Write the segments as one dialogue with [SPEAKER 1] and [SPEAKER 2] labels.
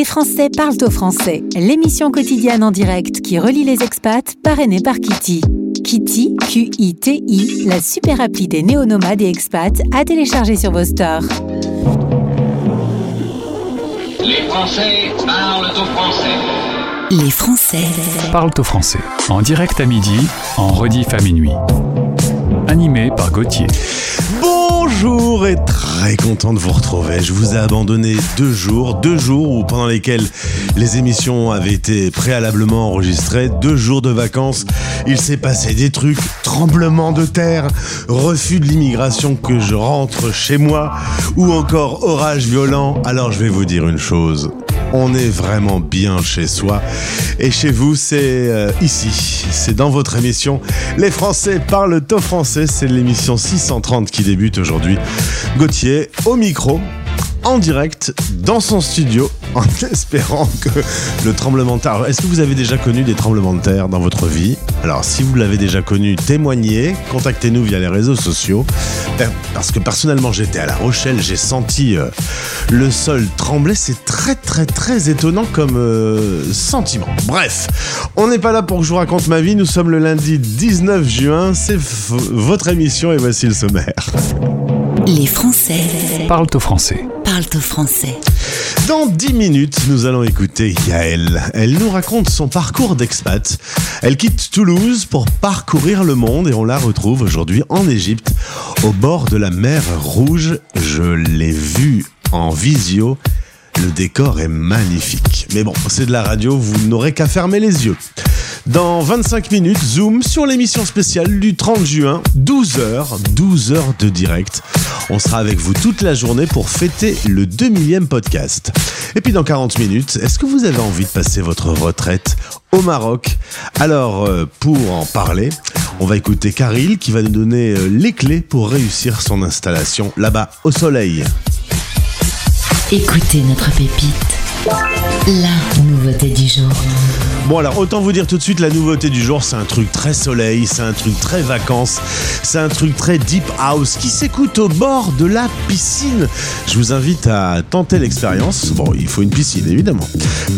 [SPEAKER 1] Les Français parlent au français, l'émission quotidienne en direct qui relie les expats, parrainée par Kitty. Kitty, Q-I-T-I, la super appli des néo-nomades et expats à télécharger sur vos stores.
[SPEAKER 2] Les Français parlent au français.
[SPEAKER 1] Les Français
[SPEAKER 3] parlent au français, en direct à midi, en rediff à minuit. Animé par Gauthier.
[SPEAKER 4] Bonjour et très content de vous retrouver. Je vous ai abandonné deux jours, deux jours où, pendant lesquels les émissions avaient été préalablement enregistrées, deux jours de vacances. Il s'est passé des trucs, tremblement de terre, refus de l'immigration que je rentre chez moi, ou encore orage violent. Alors je vais vous dire une chose on est vraiment bien chez soi. Et chez vous, c'est euh, ici, c'est dans votre émission. Les Français parlent au français, c'est l'émission 630 qui débute aujourd'hui. Gauthier au micro en direct dans son studio en espérant que le tremblement de terre. Est-ce que vous avez déjà connu des tremblements de terre dans votre vie? Alors, si vous l'avez déjà connu, témoignez, contactez-nous via les réseaux sociaux. Ben, parce que personnellement, j'étais à La Rochelle, j'ai senti euh, le sol trembler. C'est très, très, très étonnant comme euh, sentiment. Bref, on n'est pas là pour que je vous raconte ma vie. Nous sommes le lundi 19 juin. C'est votre émission et voici le sommaire.
[SPEAKER 1] Les Français
[SPEAKER 3] parlent au français.
[SPEAKER 1] Parlent au français.
[SPEAKER 4] Dans 10 minutes, nous allons écouter Yael. Elle nous raconte son parcours d'expat. Elle quitte Toulouse pour parcourir le monde et on la retrouve aujourd'hui en Égypte, au bord de la mer Rouge. Je l'ai vue en visio. Le décor est magnifique. Mais bon, c'est de la radio, vous n'aurez qu'à fermer les yeux. Dans 25 minutes, Zoom sur l'émission spéciale du 30 juin, 12h, 12h de direct. On sera avec vous toute la journée pour fêter le 2000e podcast. Et puis dans 40 minutes, est-ce que vous avez envie de passer votre retraite au Maroc? Alors, euh, pour en parler, on va écouter Karil qui va nous donner euh, les clés pour réussir son installation là-bas au soleil.
[SPEAKER 1] Écoutez notre pépite. La nouveauté du jour.
[SPEAKER 4] Bon alors autant vous dire tout de suite la nouveauté du jour, c'est un truc très soleil, c'est un truc très vacances, c'est un truc très deep house qui s'écoute au bord de la piscine. Je vous invite à tenter l'expérience. Bon, il faut une piscine évidemment.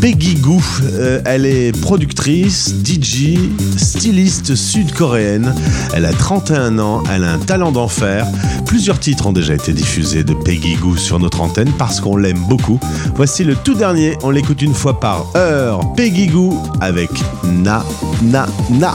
[SPEAKER 4] Peggy Goo, euh, elle est productrice, DJ, styliste sud-coréenne. Elle a 31 ans, elle a un talent d'enfer. Plusieurs titres ont déjà été diffusés de Peggy Goo sur notre antenne parce qu'on l'aime beaucoup. Voici le tout dernier, on l'écoute une fois par heure. Peggy Goo avec Na Na Na.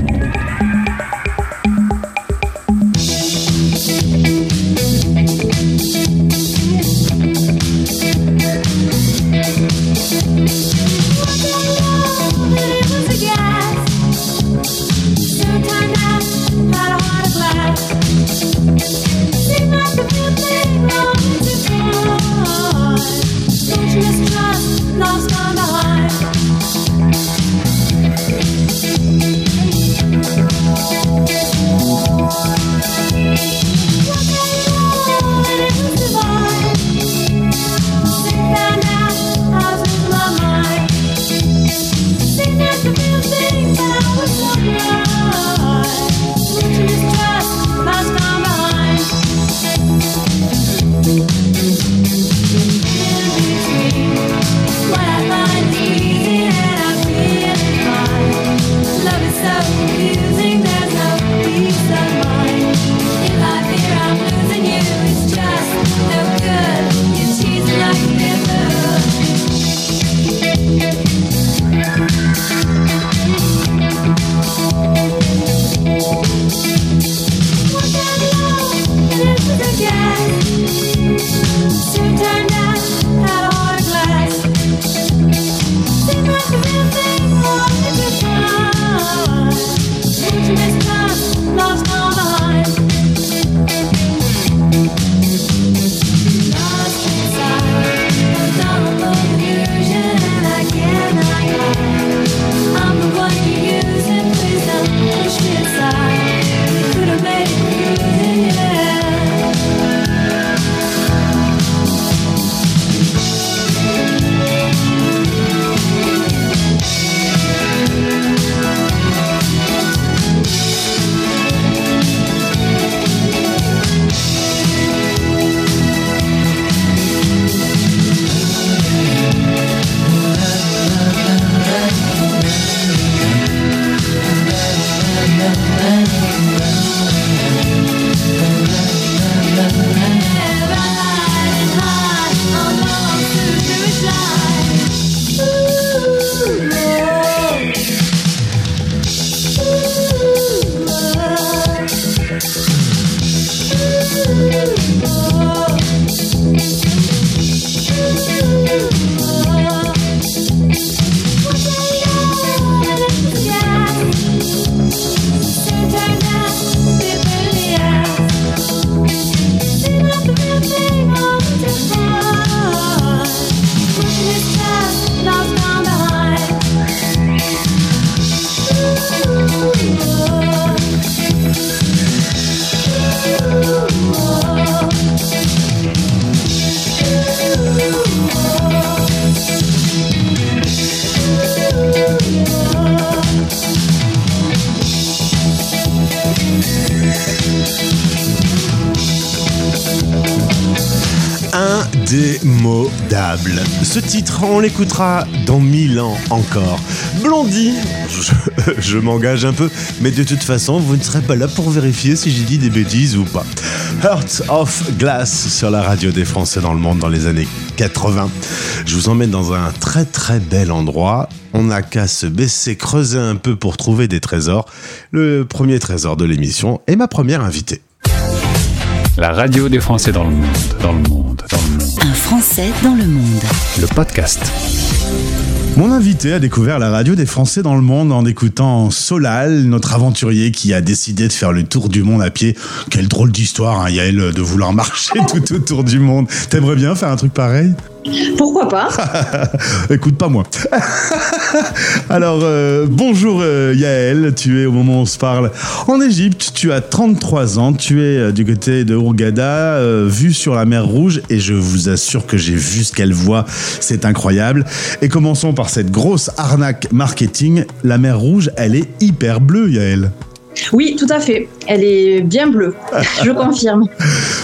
[SPEAKER 4] Ce titre, on l'écoutera dans mille ans encore. Blondie, je, m'engage un peu, mais de toute façon, vous ne serez pas là pour vérifier si j'ai dit des bêtises ou pas. Heart of Glass sur la radio des Français dans le monde dans les années 80. Je vous emmène dans un très très bel endroit. On n'a qu'à se baisser, creuser un peu pour trouver des trésors. Le premier trésor de l'émission est ma première invitée.
[SPEAKER 3] La radio des Français dans le monde. Dans le monde. Dans le monde.
[SPEAKER 1] Un Français dans le monde.
[SPEAKER 3] Le podcast.
[SPEAKER 5] Mon invité a découvert la radio des Français dans le monde en écoutant Solal, notre aventurier qui a décidé de faire le tour du monde à pied. Quelle drôle d'histoire, hein, Yael, de vouloir marcher tout autour du monde. T'aimerais bien faire un truc pareil?
[SPEAKER 6] Pourquoi pas
[SPEAKER 5] Écoute pas moi. Alors, euh, bonjour euh, Yael, tu es au moment où on se parle en Égypte, tu as 33 ans, tu es euh, du côté de Hurghada, euh, vue sur la mer Rouge, et je vous assure que j'ai vu ce qu'elle voit, c'est incroyable. Et commençons par cette grosse arnaque marketing, la mer Rouge, elle est hyper bleue Yael.
[SPEAKER 6] Oui, tout à fait. Elle est bien bleue. Je confirme.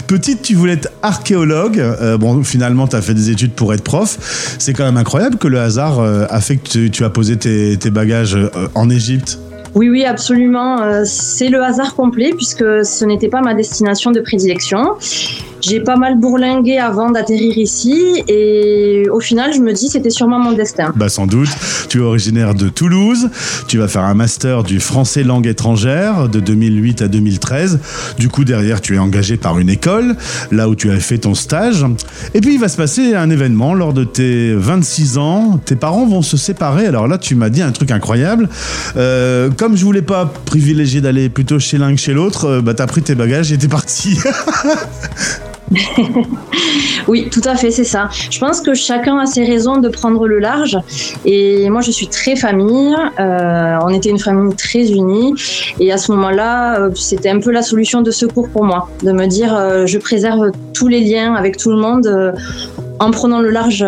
[SPEAKER 5] Petite, tu voulais être archéologue. Euh, bon, finalement, tu as fait des études pour être prof. C'est quand même incroyable que le hasard euh, a fait que tu, tu as posé tes, tes bagages euh, en Égypte.
[SPEAKER 6] Oui, oui, absolument. C'est le hasard complet puisque ce n'était pas ma destination de prédilection. J'ai pas mal bourlingué avant d'atterrir ici et au final, je me dis c'était sûrement mon destin.
[SPEAKER 5] Bah sans doute. Tu es originaire de Toulouse. Tu vas faire un master du français langue étrangère de 2008 à 2013. Du coup, derrière, tu es engagé par une école, là où tu as fait ton stage. Et puis, il va se passer un événement lors de tes 26 ans. Tes parents vont se séparer. Alors là, tu m'as dit un truc incroyable. Euh, comme je voulais pas privilégier d'aller plutôt chez l'un que chez l'autre, euh, bah t'as pris tes bagages et t'es parti.
[SPEAKER 6] Oui, tout à fait, c'est ça. Je pense que chacun a ses raisons de prendre le large. Et moi, je suis très famille. Euh, on était une famille très unie. Et à ce moment-là, euh, c'était un peu la solution de secours pour moi, de me dire, euh, je préserve tous les liens avec tout le monde en prenant le large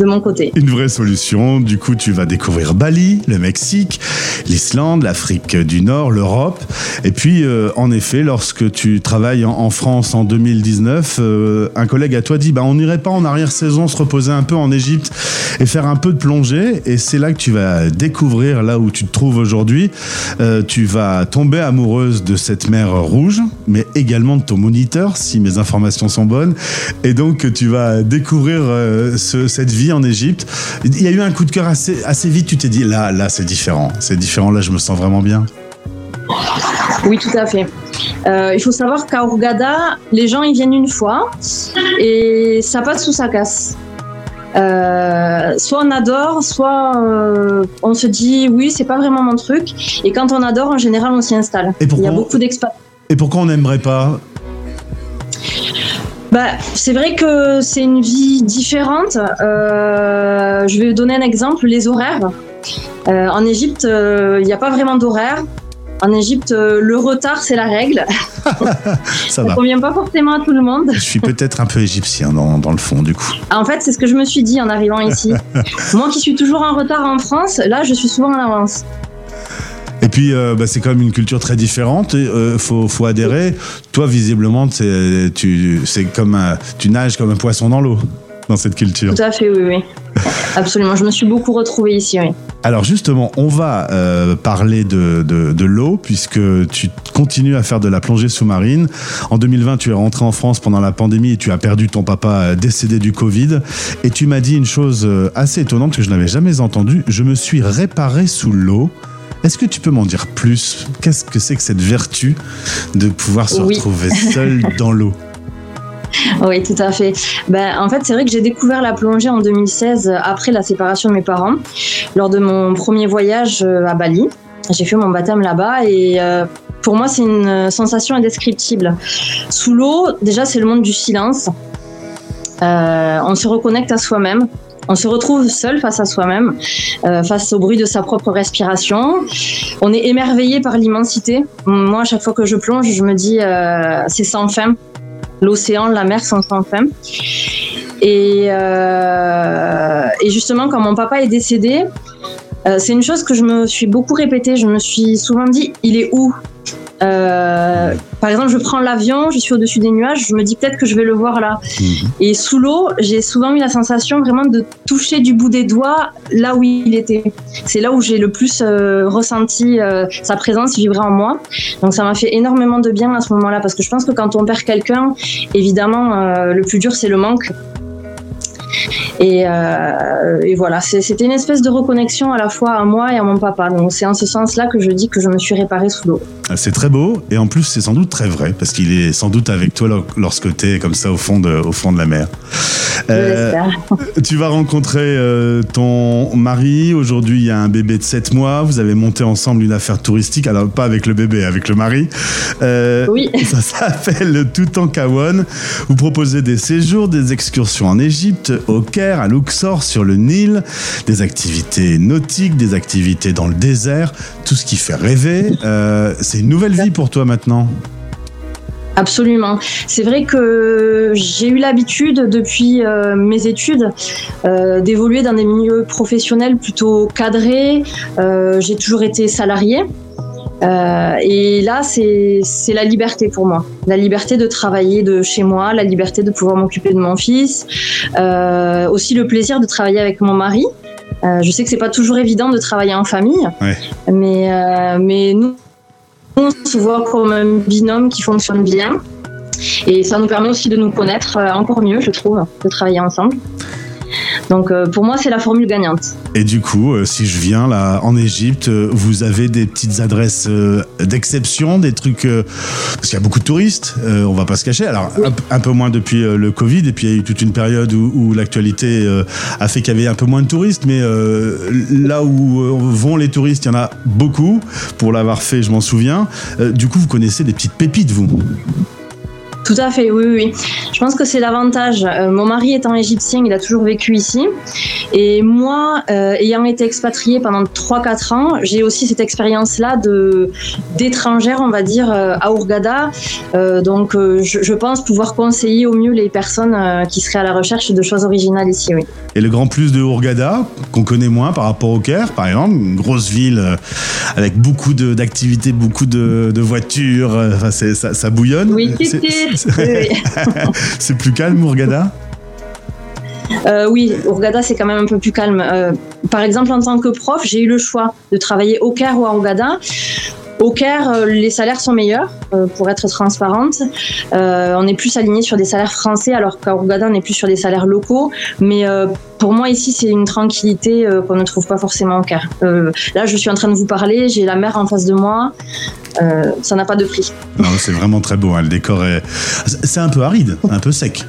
[SPEAKER 6] de mon côté.
[SPEAKER 5] Une vraie solution. Du coup, tu vas découvrir Bali, le Mexique, l'Islande, l'Afrique du Nord, l'Europe. Et puis, euh, en effet, lorsque tu travailles en, France en 2019, euh, un collègue à toi dit bah, on n'irait pas en arrière-saison se reposer un peu en Égypte et faire un peu de plongée. Et c'est là que tu vas découvrir là où tu te trouves aujourd'hui. Euh, tu vas tomber amoureuse de cette mer rouge, mais également de ton moniteur, si mes informations sont bonnes. Et donc, tu vas découvrir ce- cette vie en Égypte. Il y a eu un coup de cœur assez, assez vite. Tu t'es dit, là, là, c'est différent. C'est différent. Là, je me sens vraiment bien.
[SPEAKER 6] Oui, tout à fait. Euh, il faut savoir qu'à Hurghada, les gens ils viennent une fois et ça passe ou ça casse. Euh, soit on adore, soit euh, on se dit oui, c'est pas vraiment mon truc. Et quand on adore, en général, on s'y installe.
[SPEAKER 5] Et
[SPEAKER 6] Il y a beaucoup d'expats.
[SPEAKER 5] Et pourquoi on n'aimerait pas
[SPEAKER 6] Bah, c'est vrai que c'est une vie différente. Euh, je vais donner un exemple les horaires. Euh, en Égypte, euh, il n'y a pas vraiment d'horaire. En Égypte, le retard, c'est la règle.
[SPEAKER 5] Ça va.
[SPEAKER 6] convient pas forcément à tout le monde.
[SPEAKER 5] Je suis peut-être un peu égyptien dans, dans le fond, du coup.
[SPEAKER 6] En fait, c'est ce que je me suis dit en arrivant ici. Moi qui suis toujours en retard en France, là, je suis souvent en avance.
[SPEAKER 5] Et puis, euh, bah, c'est quand même une culture très différente. Il faut, faut adhérer. Toi, visiblement, tu, c'est comme un- tu nages comme un poisson dans l'eau dans cette culture.
[SPEAKER 6] Tout à fait, oui, oui. Absolument. Je me suis beaucoup retrouvée ici, oui.
[SPEAKER 5] Alors justement, on va euh, parler de, de, de l'eau puisque tu continues à faire de la plongée sous-marine. En 2020, tu es rentré en France pendant la pandémie et tu as perdu ton papa euh, décédé du Covid. Et tu m'as dit une chose euh, assez étonnante que je n'avais jamais entendue. Je me suis réparé sous l'eau. Est-ce que tu peux m'en dire plus? Qu'est-ce que c'est que cette vertu de pouvoir se
[SPEAKER 6] Oui.
[SPEAKER 5] retrouver seul dans l'eau?
[SPEAKER 6] Oui, tout à fait. Ben, en fait, c'est vrai que j'ai découvert la plongée en 2016 euh, après la séparation de mes parents, lors de mon premier voyage euh, à Bali. J'ai fait mon baptême là-bas et euh, pour moi, c'est une sensation indescriptible. Sous l'eau, déjà, c'est le monde du silence. Euh, on se reconnecte à soi-même. On se retrouve seul face à soi-même, euh, face au bruit de sa propre respiration. On est émerveillé par l'immensité. Moi, à chaque fois que je plonge, je me dis, euh, c'est sans fin l'océan, la mer sont sans fin. Et, euh, et justement, quand mon papa est décédé, c'est une chose que je me suis beaucoup répétée. Je me suis souvent dit, il est où? Euh, Par exemple, je prends l'avion, je suis au-dessus des nuages, je me dis peut-être que je vais le voir là. Et sous l'eau, j'ai souvent eu la sensation vraiment de toucher du bout des doigts là où il était. C'est là où j'ai le plus euh, ressenti euh, sa présence vibrer en moi. Donc ça m'a fait énormément de bien à ce moment-là parce que je pense que quand on perd quelqu'un, évidemment, euh, le plus dur c'est le manque. Et, euh, et voilà, c'était une espèce de reconnexion à la fois à moi et à mon papa. Donc c'est en ce sens-là que je dis que je me suis réparée sous l'eau.
[SPEAKER 5] C'est très beau et en plus c'est sans doute très vrai parce qu'il est sans doute avec toi lor- lorsque tu es comme ça au fond de, au fond de la mer. Euh, tu vas rencontrer euh, ton mari. Aujourd'hui, il y a un bébé de 7 mois. Vous avez monté ensemble une affaire touristique. Alors, pas avec le bébé, avec le mari. Euh,
[SPEAKER 6] Oui.
[SPEAKER 5] Ça s'appelle le Toutankhamon. Vous proposez des séjours, des excursions en Égypte, au Caire, à Luxor, sur le Nil, des activités nautiques, des activités dans le désert, tout ce qui fait rêver. Euh, C'est une nouvelle vie pour toi maintenant.
[SPEAKER 6] Absolument. C'est vrai que j'ai eu l'habitude depuis euh, mes études euh, d'évoluer dans des milieux professionnels plutôt cadrés. J'ai toujours été salariée. Euh, et là, c'est la liberté pour moi. La liberté de travailler de chez moi, la liberté de pouvoir m'occuper de mon fils. Euh, aussi le plaisir de travailler avec mon mari. Euh, je sais que c'est pas toujours évident de travailler en famille,
[SPEAKER 5] Ouais.
[SPEAKER 6] mais, mais nous, on se voit comme un binôme qui fonctionne bien. Et ça nous permet aussi de nous connaître encore mieux, je trouve, de travailler ensemble. Donc euh, pour moi, c'est la formule gagnante.
[SPEAKER 5] Et du coup, euh, si je viens là en Égypte, euh, vous avez des petites adresses d'exception, des trucs parce qu'il y a beaucoup de touristes, on va pas se cacher. Alors un, peu moins depuis le Covid, et puis il y a eu toute une période où, où l'actualité a fait qu'il y avait un peu moins de touristes, mais là où vont les touristes, il y en a beaucoup. Pour l'avoir fait, je m'en souviens. Du coup, vous connaissez des petites pépites, vous?
[SPEAKER 6] Tout à fait, oui, oui. Je pense que c'est l'avantage. Euh, mon mari étant égyptien, il a toujours vécu ici. Et moi, euh, ayant été expatriée pendant 3-4 ans, j'ai aussi cette expérience-là d'étrangère, on va dire, euh, à Ourgada. Donc, je, je pense pouvoir conseiller au mieux les personnes qui seraient à la recherche de choses originales ici, oui.
[SPEAKER 5] Et le grand plus de Hurghada, qu'on connaît moins par rapport au Caire, par exemple, une grosse ville euh, avec beaucoup d'activités, beaucoup de, de voitures, euh, enfin, ça, ça bouillonne.
[SPEAKER 6] Oui,
[SPEAKER 5] C'est-
[SPEAKER 6] oui.
[SPEAKER 5] Plus calme, Hurghada?
[SPEAKER 6] Euh, oui, Hurghada, c'est quand même un peu plus calme. Euh, par exemple, en tant que prof, j'ai eu le choix de travailler au Caire ou à Hurghada. Au Caire, euh, les salaires sont meilleurs, euh, pour être transparente. Euh, on est plus aligné sur des salaires français, alors qu'à Hurghada, on est plus sur des salaires locaux. Mais pour moi, ici, c'est une tranquillité qu'on ne trouve pas forcément au Caire. Là, je suis en train de vous parler, j'ai la mer en face de moi. Ça n'a pas de prix.
[SPEAKER 5] Non, c'est vraiment très beau, hein, le décor est... C'est un peu aride, un peu sec.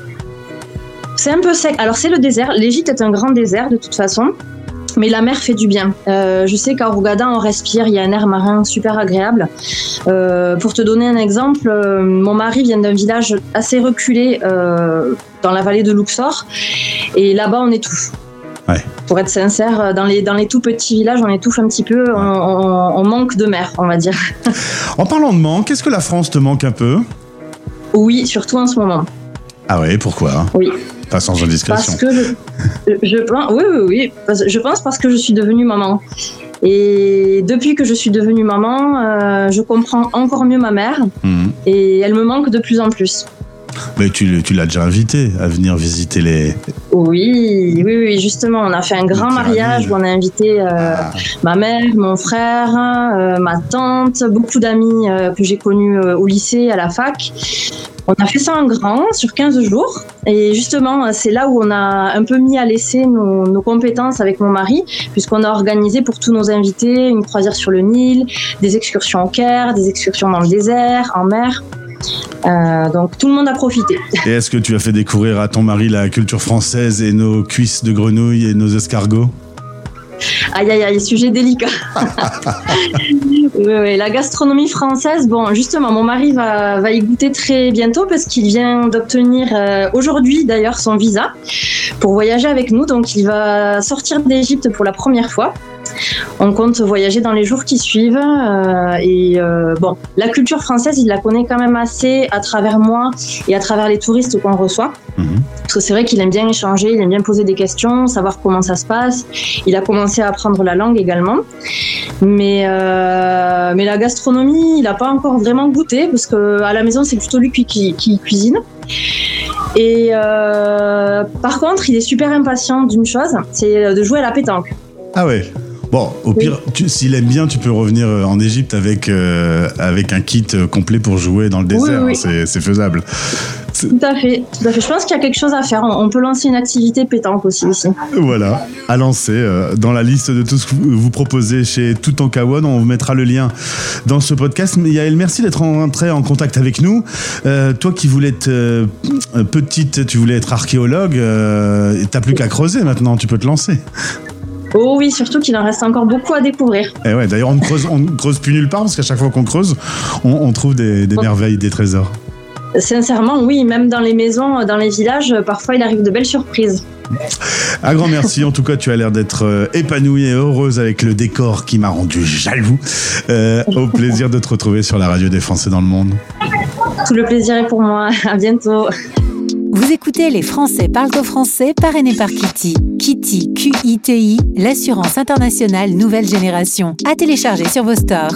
[SPEAKER 6] C'est un peu sec. Alors c'est le désert. L'Égypte est un grand désert de toute façon. Mais la mer fait du bien. Euh, je sais qu'à Hurghada, on respire, il y a un air marin super agréable. Euh, pour te donner un exemple, euh, mon mari vient d'un village assez reculé dans la vallée de Luxor. Et là-bas, on étouffe.
[SPEAKER 5] Ouais.
[SPEAKER 6] Pour être sincère, dans les, dans les tout petits villages, on étouffe un petit peu. On, on- on manque de mer, on va dire.
[SPEAKER 5] En parlant de manque, qu'est-ce que la France te manque un peu?
[SPEAKER 6] Oui, surtout en ce moment.
[SPEAKER 5] Ah ouais, pourquoi
[SPEAKER 6] Oui.
[SPEAKER 5] Pas sans indiscrétion.
[SPEAKER 6] Parce que je, je pense, oui, oui, oui. Parce- Je pense parce que je suis devenue maman. Et depuis que je suis devenue maman, euh, je comprends encore mieux ma mère
[SPEAKER 5] Mhm.
[SPEAKER 6] et elle me manque de plus en plus.
[SPEAKER 5] Mais tu, tu l'as déjà invité à venir visiter les...
[SPEAKER 6] Oui, oui, oui, justement, on a fait un grand mariage où on a invité euh, ma mère, mon frère, euh, ma tante, beaucoup d'amis euh, que j'ai connus au lycée, à la fac. On a fait ça en grand sur 15 jours. Et justement, c'est là où on a un peu mis à l'essai nos, compétences avec mon mari, puisqu'on a organisé pour tous nos invités une croisière sur le Nil, des excursions au Caire, des excursions dans le désert, en mer. Euh, donc tout le monde a profité.
[SPEAKER 5] Et est-ce que tu as fait découvrir à ton mari la culture française et nos cuisses de grenouille et nos escargots?
[SPEAKER 6] Aïe aïe aïe, sujet délicat. la gastronomie française, bon, justement, mon mari va, va y goûter très bientôt parce qu'il vient d'obtenir euh, aujourd'hui d'ailleurs son visa pour voyager avec nous. Donc il va sortir d'Égypte pour la première fois. On compte voyager dans les jours qui suivent. euh, et euh, bon, la culture française, il la connaît quand même assez à travers moi et à travers les touristes qu'on reçoit.
[SPEAKER 5] Mhm.
[SPEAKER 6] Parce que c'est vrai qu'il aime bien échanger, il aime bien poser des questions, savoir comment ça se passe. Il a commencé à apprendre la langue également. Mais, euh, mais la gastronomie, il n'a pas encore vraiment goûté parce que à la maison, c'est plutôt lui qui, qui, qui cuisine. Et euh, par contre, il est super impatient d'une chose, c'est de jouer à la pétanque.
[SPEAKER 5] Ah ouais Bon, au pire, tu- s'il aime bien, tu peux revenir euh, en Égypte avec, euh, avec un kit euh, complet pour jouer dans le désert.
[SPEAKER 6] oui.
[SPEAKER 5] hein, c'est- C'est faisable.
[SPEAKER 6] Tout à fait, tout à fait. Je pense qu'il y a quelque chose à faire. On on peut lancer une activité pétanque aussi ici.
[SPEAKER 5] Voilà, à lancer euh, dans la liste de tout ce que vous vous proposez chez Tout en Kawon. On vous mettra le lien dans ce podcast. Mais Yael, merci d'être entré en contact avec nous. Euh, toi qui voulais être euh, petite, tu voulais être archéologue, euh, t'as plus qu'à creuser maintenant, tu peux te lancer.
[SPEAKER 6] Oh oui, surtout qu'il en reste encore beaucoup à découvrir.
[SPEAKER 5] Et ouais, d'ailleurs, on ne creuse, on ne creuse plus nulle part parce qu'à chaque fois qu'on creuse, on, on trouve des, des merveilles, des trésors.
[SPEAKER 6] Sincèrement, oui, même dans les maisons, dans les villages, parfois il arrive de belles surprises.
[SPEAKER 5] Un grand merci. En tout cas, tu as l'air d'être euh, épanouie et heureuse avec le décor qui m'a rendu jaloux. Euh, au plaisir de te retrouver sur la radio des Français dans le monde.
[SPEAKER 6] Tout le plaisir est pour moi. À bientôt.
[SPEAKER 1] Vous écoutez Les Français parlent au français parrainé par Kitty. Kitty, Q-I-T-I, l'assurance internationale nouvelle génération. À télécharger sur vos stores.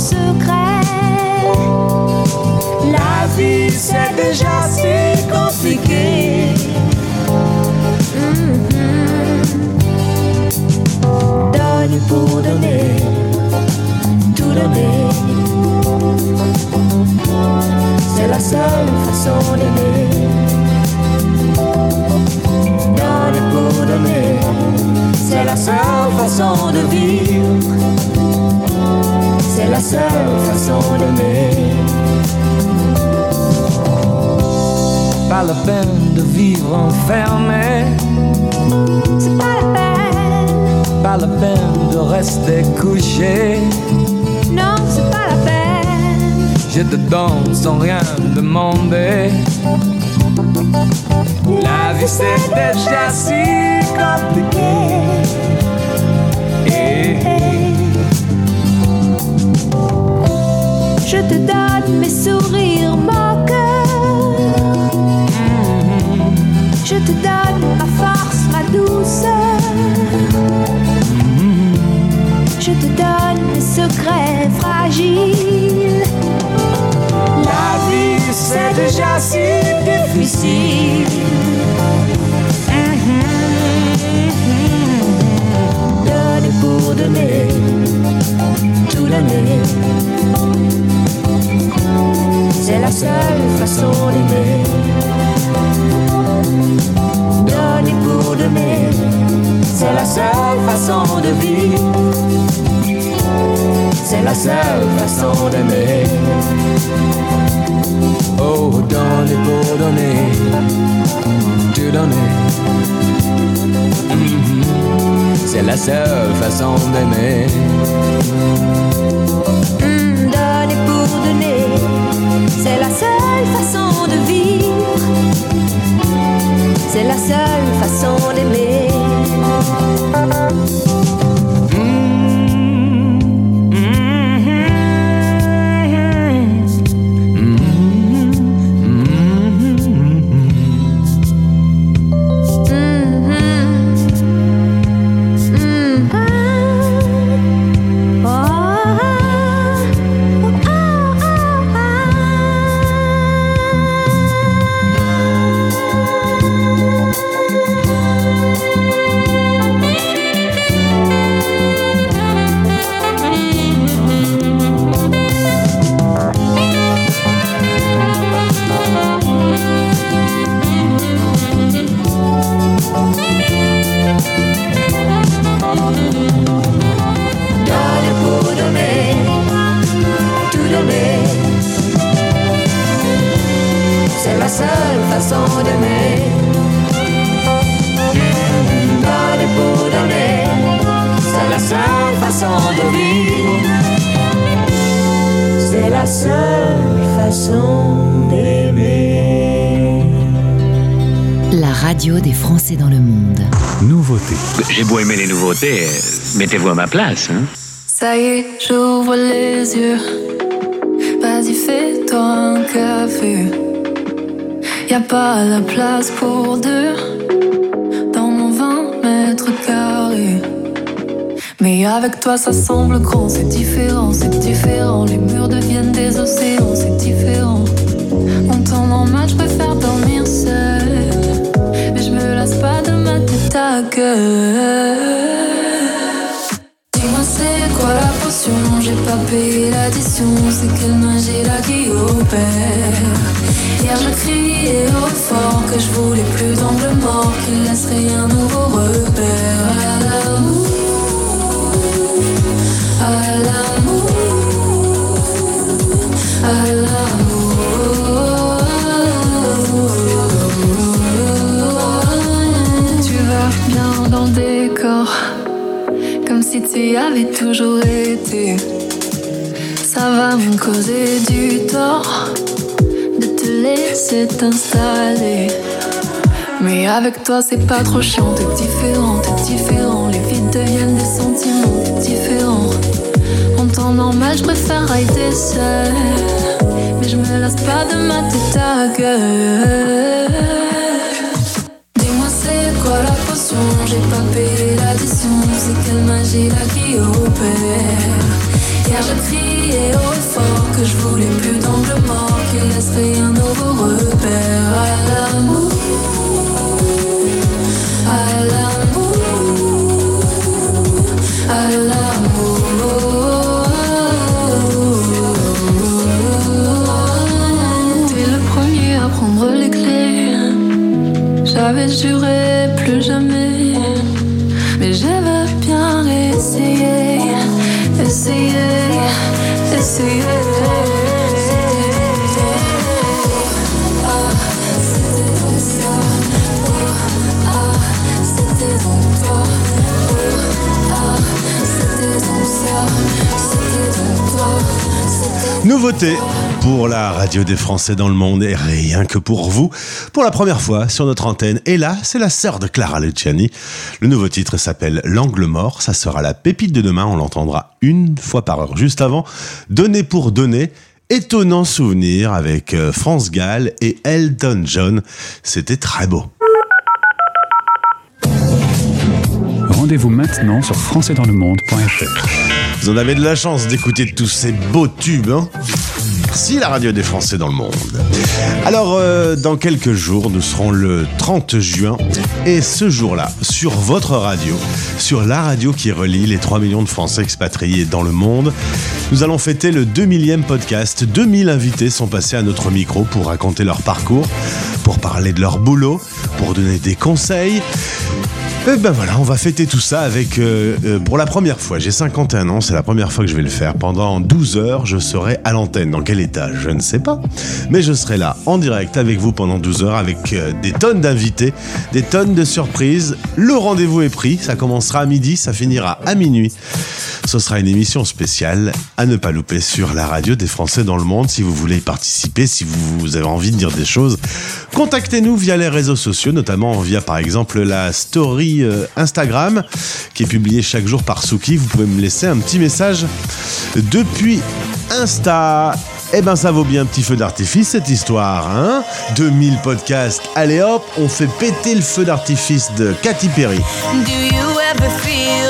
[SPEAKER 3] Secrets.
[SPEAKER 7] La vie c'est déjà si compliqué.
[SPEAKER 3] Donner pour donner, tout donner. C'est la seule façon d'aimer. Donner pour donner, c'est la seule façon de vivre. C'est la seule façon d'aimer.
[SPEAKER 7] Pas la peine de vivre enfermé.
[SPEAKER 3] C'est pas la peine,
[SPEAKER 7] Pas la peine de rester couché.
[SPEAKER 3] non, c'est pas la peine.
[SPEAKER 7] Je te donne sans rien demander. La vie c'est déjà si compliqué. Et
[SPEAKER 3] Je te donne mes sourires moqueurs. Je te donne ma force, ma douceur. Je te donne mes secrets fragiles.
[SPEAKER 7] la vie c'est déjà si difficile.
[SPEAKER 3] Donner pour donner, tout donner. Seule façon d'aimer. Donner pour donner, c'est la seule façon de vivre. C'est la seule façon d'aimer.
[SPEAKER 7] Oh, donner pour donner, tout donner. Mhm. C'est la seule façon d'aimer.
[SPEAKER 3] C'est la seule façon d'aimer.
[SPEAKER 8] Ma place. Hein.
[SPEAKER 9] Ça y est, j'ouvre les yeux. Vas-y, fais-toi un café. Y a pas la place pour deux dans mon 20 mètres carrés. Mais avec toi, ça semble grand, c'est différent, c'est différent. Les murs deviennent des océans, c'est différent. On tourne en match, je préfère dormir seul. Mais je me lasse pas de ma tête à gueule. J'ai payé l'addition C'est quelle magie là qui opère Hier je criais au fort Que je voulais plus d'angle mort Qu'il laisserait un nouveau repère. À l'amour À l'amour À l'amour. Tu vas bien dans le décor comme si tu y avais toujours été. Ça va me causer du tort de te laisser t'installer. Mais avec toi, c'est pas trop chiant, t'es différent, t'es différent. Les vides deviennent des sentiments, t'es différent. En temps normal, je préfère rider seul. Mais je me lasse pas de mater ta gueule. Dis-moi, c'est quoi la potion J'ai pas payé l'addition. C'est quelle magie là qui opère Hier, je criais haut fort que je voulais plus d'angle mort qui laisserait un nouveau repère à l'amour. À l'amour, à l'amour. T'es le premier à prendre les clés. J'avais juré plus jamais,
[SPEAKER 4] Nouveauté pour la radio des Français dans le monde et rien que pour vous, pour la première fois sur notre antenne. Et là, c'est la sœur de Clara Luciani. Le nouveau titre s'appelle L'angle mort. Ça sera la pépite de demain. On l'entendra une fois par heure. Juste avant, Donner pour donner. Étonnant souvenir avec euh, France Gall et Elton John. C'était très beau.
[SPEAKER 3] Rendez-vous maintenant sur françaisdanslemonde.fr.
[SPEAKER 4] Vous en avez de la chance d'écouter tous ces beaux tubes, hein Merci la radio des Français dans le monde. Alors, euh, dans quelques jours, nous serons le 30 juin. Et ce jour-là, sur votre radio, sur la radio qui relie les 3 millions de Français expatriés dans le monde, nous allons fêter le 2 millième podcast. 2000 invités sont passés à notre micro pour raconter leur parcours, pour parler de leur boulot, pour donner des conseils. Et ben voilà, on va fêter tout ça avec, euh, euh, pour la première fois, j'ai 51 ans, c'est la première fois que je vais le faire. Pendant 12 heures, je serai à l'antenne. Dans quel état Je ne sais pas. Mais je serai là, en direct avec vous pendant 12 heures, avec euh, des tonnes d'invités, des tonnes de surprises. Le rendez-vous est pris, ça commencera à midi, ça finira à minuit. Ce sera une émission spéciale à ne pas louper sur la radio des Français dans le monde. Si vous voulez y participer, si vous avez envie de dire des choses, contactez-nous via les réseaux sociaux, notamment via par exemple la story euh, Instagram qui est publiée chaque jour par Suki. Vous pouvez me laisser un petit message depuis Insta. Eh ben ça vaut bien un petit feu d'artifice cette histoire, hein 2000 podcasts, allez hop, on fait péter le feu d'artifice de Katy Perry.
[SPEAKER 10] Do you ever feel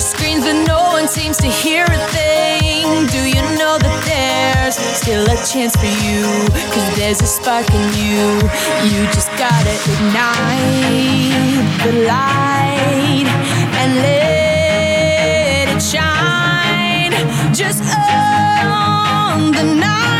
[SPEAKER 10] feet screens, but no one seems to hear a thing? Do you know that there's still a chance for you? Cause there's a spark in you. You just gotta ignite the light and let it shine. Just on the night,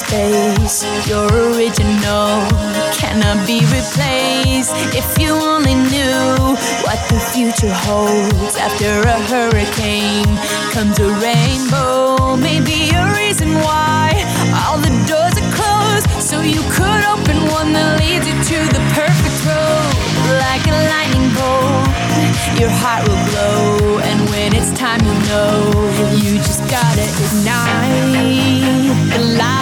[SPEAKER 10] space. Your original cannot be replaced. If you only knew what the future holds after a hurricane comes a rainbow. Maybe a reason why all the doors are closed, so you could open one that leads you to the perfect road. Like a lightning bolt, your heart will glow, and when it's time, you know you just gotta ignite the light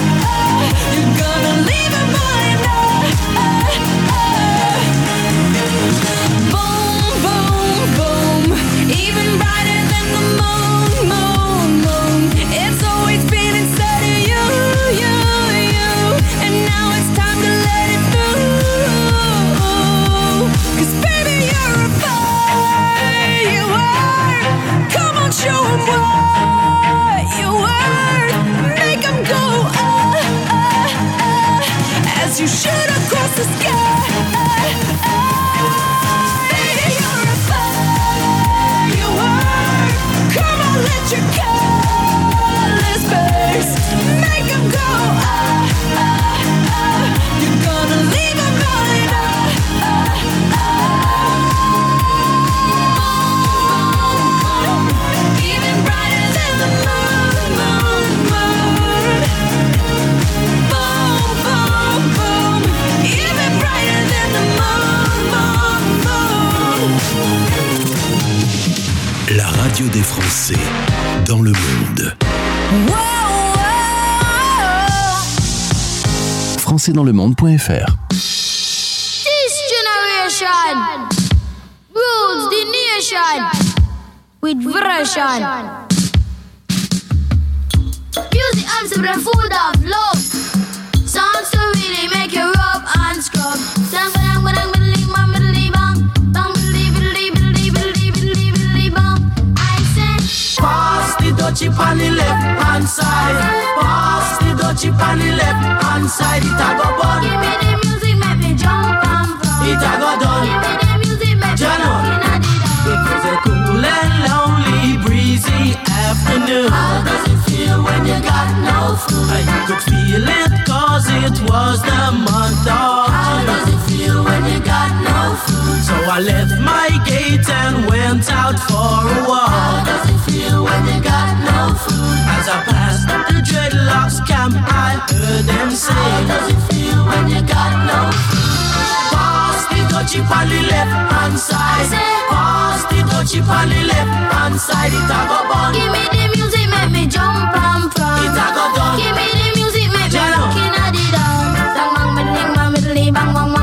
[SPEAKER 10] love. you should
[SPEAKER 4] radio des Français dans le monde. Françaisdanslemonde.fr
[SPEAKER 11] This generation rules the nation with version. Music and the food of love. Songs to really make you rub and scrub.
[SPEAKER 12] Dutchie on the left hand side. Pass the dutchie on the left hand side. It a go bun.
[SPEAKER 11] give me the music, make me jump and from.
[SPEAKER 12] It a go
[SPEAKER 11] Give me the music, make me at it.
[SPEAKER 12] It was a cool and lonely, breezy afternoon.
[SPEAKER 11] How does it feel when you got no food?
[SPEAKER 12] I could feel it cause it was the month of
[SPEAKER 11] How does it feel when you got no food?
[SPEAKER 12] So I left my gate and went out for a walk.
[SPEAKER 11] How does it feel when you got
[SPEAKER 12] the dreadlocks camp, I heard them
[SPEAKER 11] How
[SPEAKER 12] say,
[SPEAKER 11] does it feel when you got no?
[SPEAKER 12] Pass the dutchie on the left hand side. Pass the dutchie on the left hand side. It a go bun.
[SPEAKER 11] Give me the music, make me jump and from.
[SPEAKER 12] It a go done.
[SPEAKER 11] Give me the music, make me
[SPEAKER 12] Jano.
[SPEAKER 11] looking at it down. Bang bang biddling, bang biddling, bang bang bang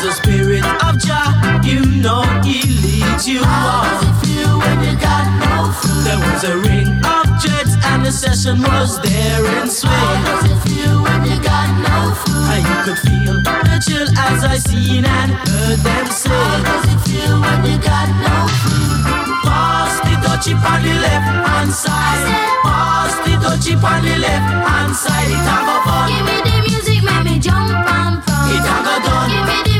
[SPEAKER 11] food?
[SPEAKER 12] Cause the spirit of Jah, you know he leads you
[SPEAKER 11] How does
[SPEAKER 12] on.
[SPEAKER 11] it feel when you got no food?
[SPEAKER 12] There was a ring of jets and the session was there in
[SPEAKER 11] How does it feel when you got no food?
[SPEAKER 12] And you could feel the chill as I seen and heard them
[SPEAKER 11] How does it feel when you got no food?
[SPEAKER 12] Pass the dutchie on the left hand side. Pass the dutchie on the left hand side. It a go fun.
[SPEAKER 11] Give me the music, make me jump and from.
[SPEAKER 12] It a go done.
[SPEAKER 11] Give me the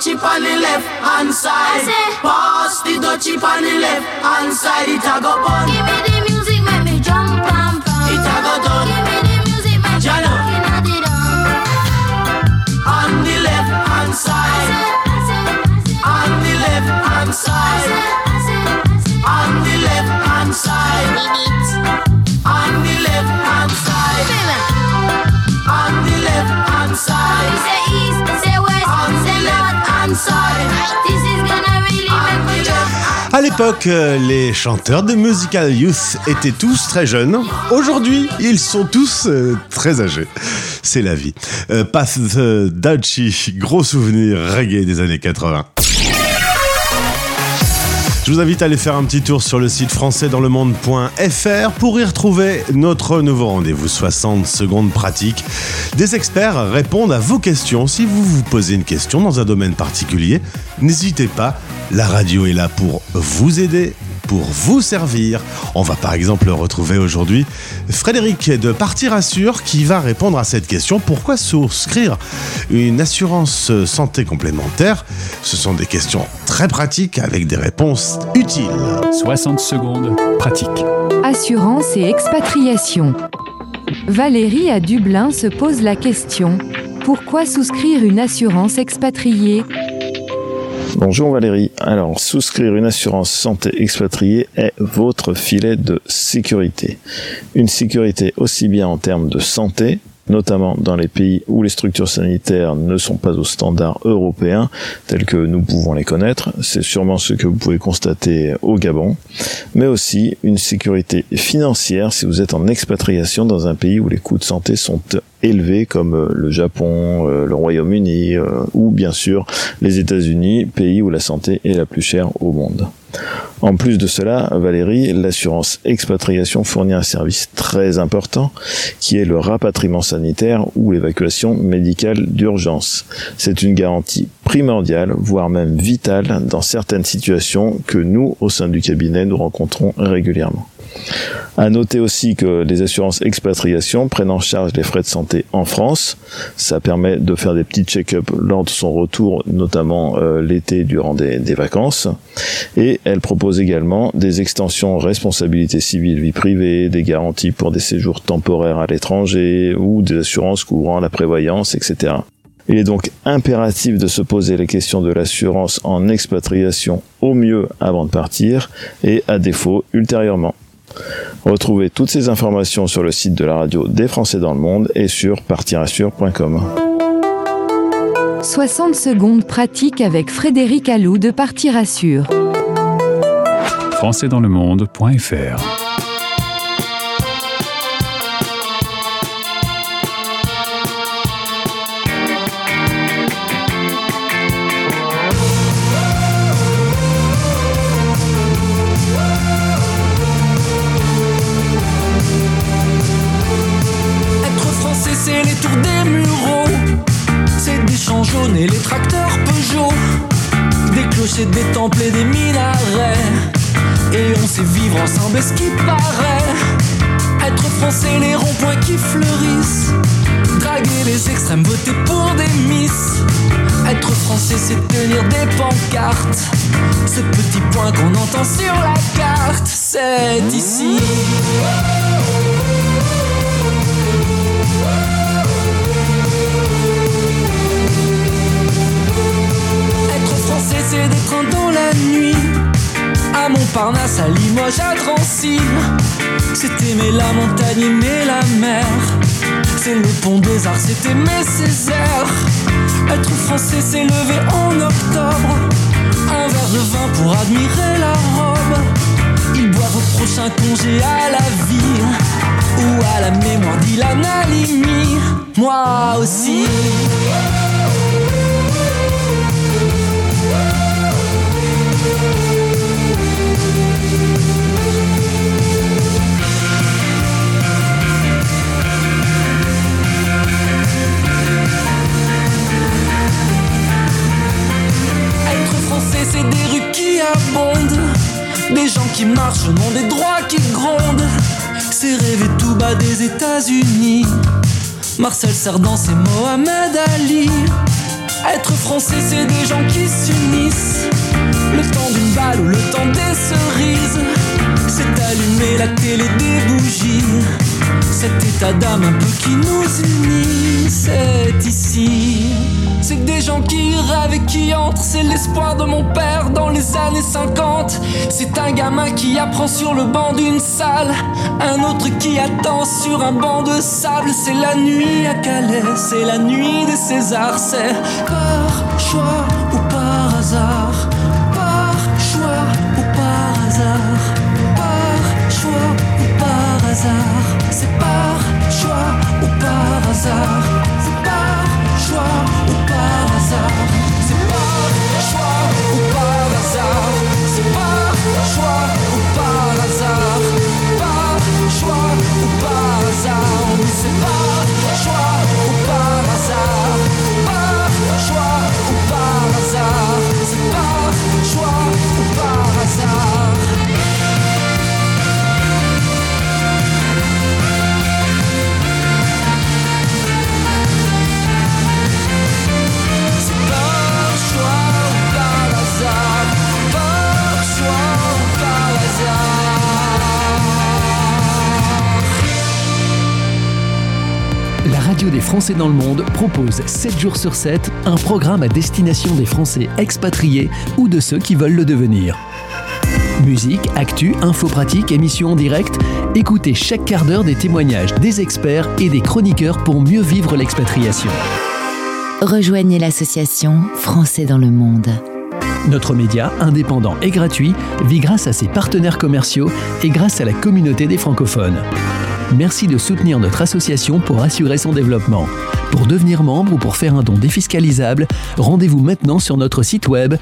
[SPEAKER 12] dutchie on the left hand side. Pass the dutchie on the left hand side. It a go bun.
[SPEAKER 11] Give me the music, make me jump and from.
[SPEAKER 12] It a go done.
[SPEAKER 4] À l'époque, euh, les chanteurs de Musical Youth étaient tous très jeunes. Aujourd'hui, ils sont tous euh, très âgés. C'est la vie. Euh, Pass the Dutchie, gros souvenir reggae des années 80. Je vous invite à aller faire un petit tour sur le site françaisdanslemonde.fr pour y retrouver notre nouveau rendez-vous 60 secondes pratiques. Des experts répondent à vos questions. Si vous vous posez une question dans un domaine particulier, n'hésitez pas. La radio est là pour vous aider, pour vous servir. On va par exemple retrouver aujourd'hui Frédéric de Partir Assure qui va répondre à cette question. Pourquoi souscrire une assurance santé complémentaire? Ce sont des questions très pratiques avec des réponses utiles.
[SPEAKER 13] 60 secondes pratique.
[SPEAKER 14] Assurance et expatriation. Valérie à Dublin se pose la question pourquoi souscrire une assurance expatriée?
[SPEAKER 15] Bonjour Valérie. Alors, souscrire une assurance santé expatriée est votre filet de sécurité. Une sécurité aussi bien en termes de santé, notamment dans les pays où les structures sanitaires ne sont pas aux standards européens tels que nous pouvons les connaître. C'est sûrement ce que vous pouvez constater au Gabon. Mais aussi une sécurité financière si vous êtes en expatriation dans un pays où les coûts de santé sont élevés comme euh, le Japon, euh, le Royaume-Uni euh, ou bien sûr les États-Unis, pays où la santé est la plus chère au monde. En plus de cela, Valérie, l'assurance expatriation fournit un service très important qui est le rapatriement sanitaire ou l'évacuation médicale d'urgence. C'est une garantie primordiale, voire même vitale dans certaines situations que nous, au sein du cabinet, nous rencontrons régulièrement. À noter aussi que les assurances expatriation prennent en charge les frais de santé en France. Ça permet de faire des petits check-up lors de son retour, notamment euh, l'été durant des, vacances. Et elle propose également des extensions responsabilité civile vie privée, des garanties pour des séjours temporaires à l'étranger ou des assurances couvrant la prévoyance, etc. Il est donc impératif de se poser les questions de l'assurance en expatriation au mieux avant de partir et à défaut ultérieurement. Retrouvez toutes ces informations sur le site de la radio des Français dans le monde et sur partirassure.com.
[SPEAKER 14] 60 secondes pratiques avec Frédéric Allou de Partir Assure.
[SPEAKER 3] françaisdanslemonde.fr
[SPEAKER 16] à Limoges, à Drancy. C'est aimer la montagne, aimer la mer. C'est le pont des arts, c'est aimer Césaire. Être français, c'est lever en octobre. Un verre de vin pour admirer la robe. Ils boivent au prochain congé à la vie. Ou à la mémoire d'Ilan Halimi. Moi aussi. Français, c'est des rues qui abondent. Des gens qui marchent au des droits qui grondent. C'est rêver tout bas des États-Unis. Marcel Cerdan, c'est Mohamed Ali. Être français, c'est des gens qui s'unissent. Le temps d'une balle ou le temps des cerises. C'est allumer la télé des bougies. Cet état d'âme un peu qui nous unit, c'est ici. C'est des gens qui rêvent et qui entrent, c'est l'espoir de mon père dans les années 50. C'est un gamin qui apprend sur le banc d'une salle, un autre qui attend sur un banc de sable. C'est la nuit à Calais, c'est la nuit des Césars, c'est par choix
[SPEAKER 17] Français dans le monde propose 7 jours sur 7 un programme à destination des Français expatriés ou de ceux qui veulent le devenir. Musique, actu, info pratique, émissions en direct, écoutez chaque quart d'heure des témoignages des experts et des chroniqueurs pour mieux vivre l'expatriation.
[SPEAKER 1] Rejoignez l'association Français dans le monde.
[SPEAKER 17] Notre média, indépendant et gratuit, vit grâce à ses partenaires commerciaux et grâce à la communauté des francophones. Merci de soutenir notre association pour assurer son développement. Pour devenir membre ou pour faire un don défiscalisable, rendez-vous maintenant sur notre site web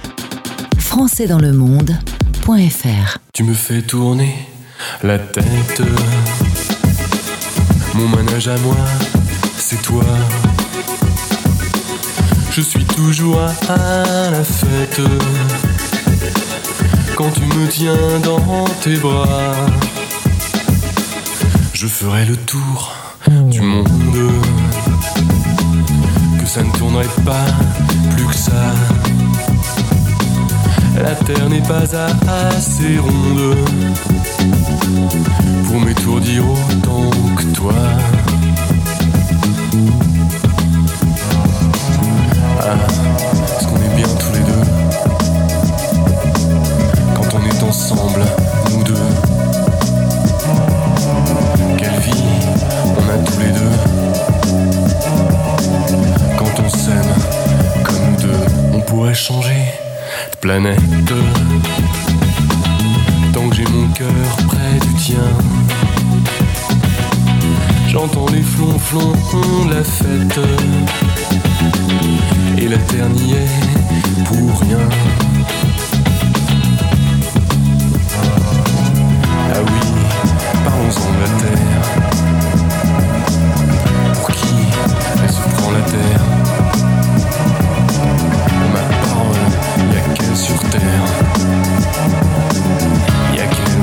[SPEAKER 1] Françaisdanslemonde.fr.
[SPEAKER 18] Tu me fais tourner la tête. Mon manège à moi, c'est toi. Je suis toujours à la fête. Quand tu me tiens dans tes bras, je ferai le tour du monde. Que ça ne tournerait pas plus que ça. La terre n'est pas assez ronde pour m'étourdir autant que toi. Ah, est-ce qu'on est bien tous les deux quand on est ensemble, les deux quand on s'aime comme deux, on pourrait changer de planète. Tant que j'ai mon cœur près du tien, j'entends les flonflons de la fête. Et la terre n'y est pour rien. Ah oui, parlons-en de la terre. Ma parole, y'a qu'elle sur terre. Y'a qu'elle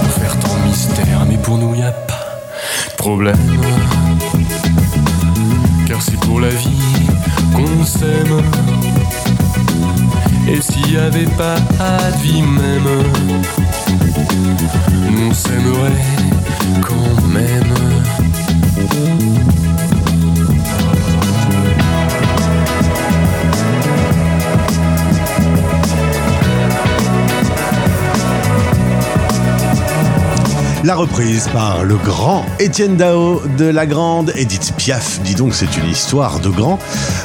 [SPEAKER 18] pour faire tant mystère. Mais pour nous, y a pas de problème. Car c'est pour la vie qu'on s'aime. Et s'il y avait pas de vie même, nous on s'aimerait quand même.
[SPEAKER 4] La reprise par le grand Étienne Dao de la grande Edith Piaf. Dis donc, c'est une histoire de grand.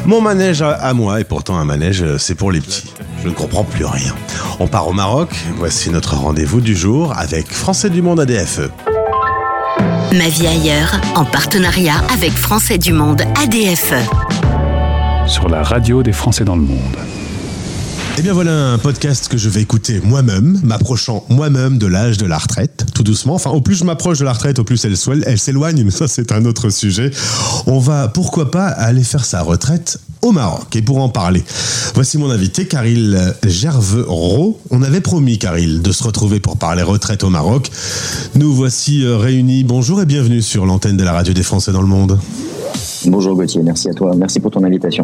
[SPEAKER 4] Mon manège à, moi, et pourtant un manège, euh, c'est pour les petits. Je ne comprends plus rien. On part au Maroc. Voici notre rendez-vous du jour avec Français du Monde ADFE.
[SPEAKER 19] Ma vie ailleurs, en partenariat avec Français du Monde ADFE.
[SPEAKER 3] Sur la radio des Français dans le monde.
[SPEAKER 4] Eh bien voilà un podcast que je vais écouter moi-même, m'approchant moi-même de l'âge de la retraite, tout doucement. Enfin, au plus je m'approche de la retraite, au plus elle, elle s'éloigne, mais ça c'est un autre sujet. On va, pourquoi pas, aller faire sa retraite au Maroc. Et pour en parler, voici mon invité, Caril Gervereau. On avait promis, Caril, de se retrouver pour parler retraite au Maroc. Nous voici euh, réunis. Bonjour et bienvenue sur l'antenne de la radio des Français dans le monde.
[SPEAKER 20] Bonjour Gauthier, merci à toi, merci pour ton invitation.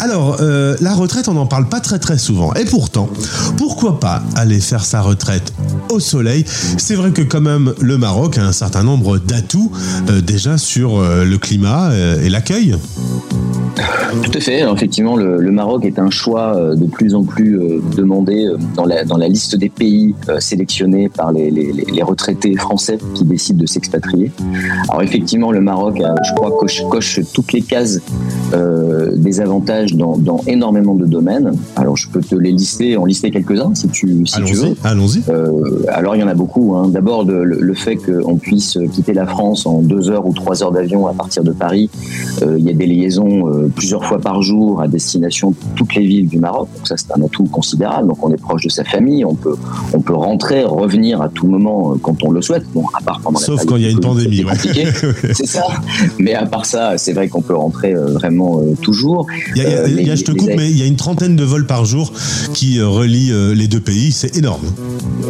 [SPEAKER 4] Alors, euh, la retraite, on n'en parle pas très très souvent. Et pourtant, pourquoi pas aller faire sa retraite au soleil? C'est vrai que quand même, le Maroc a un certain nombre d'atouts euh, déjà sur euh, le climat et l'accueil.
[SPEAKER 20] Tout à fait, effectivement, le, le Maroc est un choix euh, de plus en plus euh, demandé euh, dans la, dans la liste des pays sélectionnés par les, les- retraités français qui décident de s'expatrier. Alors effectivement, le Maroc, je crois, coche, coche toutes les cases euh, des avantages dans, dans énormément de domaines. Alors je peux te les lister, en lister quelques-uns si tu, si tu veux.
[SPEAKER 4] Allons-y.
[SPEAKER 20] Euh, alors il y en a beaucoup. hein. D'abord le, le fait qu'on puisse quitter la France en deux heures ou trois heures d'avion à partir de Paris. Euh, il y a des liaisons plusieurs fois par jour à destination de toutes les villes du Maroc. Donc ça c'est un atout considérable. Donc on est proche de sa famille, on peut on peut rentrer, revenir à tout moment euh, quand on le souhaite. Bon à part pendant la
[SPEAKER 4] Sauf
[SPEAKER 20] période
[SPEAKER 4] quand il y a une pandémie. ouais.
[SPEAKER 20] c'est ça. Mais à part ça, c'est vrai qu'on peut rentrer euh, vraiment euh, toujours.
[SPEAKER 4] Il y a- il y a- il y a-
[SPEAKER 20] les-
[SPEAKER 4] je te coupe, mais il y a une trentaine de vols par jour qui relient les deux pays. C'est énorme.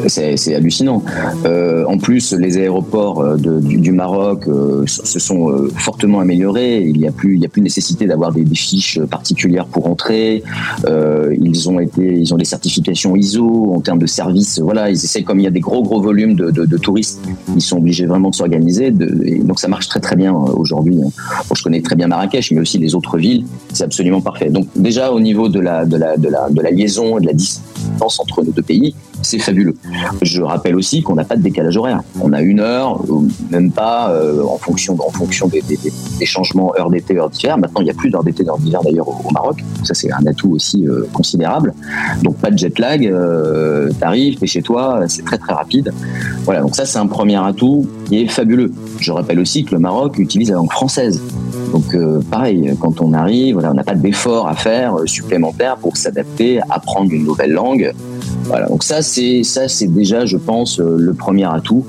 [SPEAKER 20] C'est hallucinant. Euh, en plus, les aéroports de- du, du Maroc euh, se sont fortement améliorés. Il n'y a plus, il y a plus nécessité d'avoir des, fiches particulières pour entrer. Euh, ils ont été, ils ont des certifications ISO en termes de services. Voilà, ils essaient comme il y a des gros gros volumes de, de- touristes, ils sont obligés vraiment de s'organiser. donc ça marche très très bien euh, aujourd'hui. Bon, je connais très bien Marrakech, mais aussi les autres villes. C'est absolument parfait. Donc déjà au niveau de la de la de la de la liaison et de la distance entre nos deux pays, c'est fabuleux. Je rappelle aussi qu'on n'a pas de décalage horaire. On a une heure, même pas, euh, en fonction, en fonction des, changements heure d'été, heure d'hiver. Maintenant, il n'y a plus d'heure d'été, d'heure d'hiver d'ailleurs au, Maroc. Ça, c'est un atout aussi euh, considérable. Donc, pas de jet lag. Euh, T'arrives, t'es chez toi, c'est très très rapide. Voilà. Donc ça, c'est un premier atout qui est fabuleux. Je rappelle aussi que le Maroc utilise la langue française. Donc euh, pareil, quand on arrive, voilà, on n'a pas d'effort à faire supplémentaire pour s'adapter, apprendre une nouvelle langue. Voilà, donc ça c'est ça c'est déjà, je pense, euh, le premier atout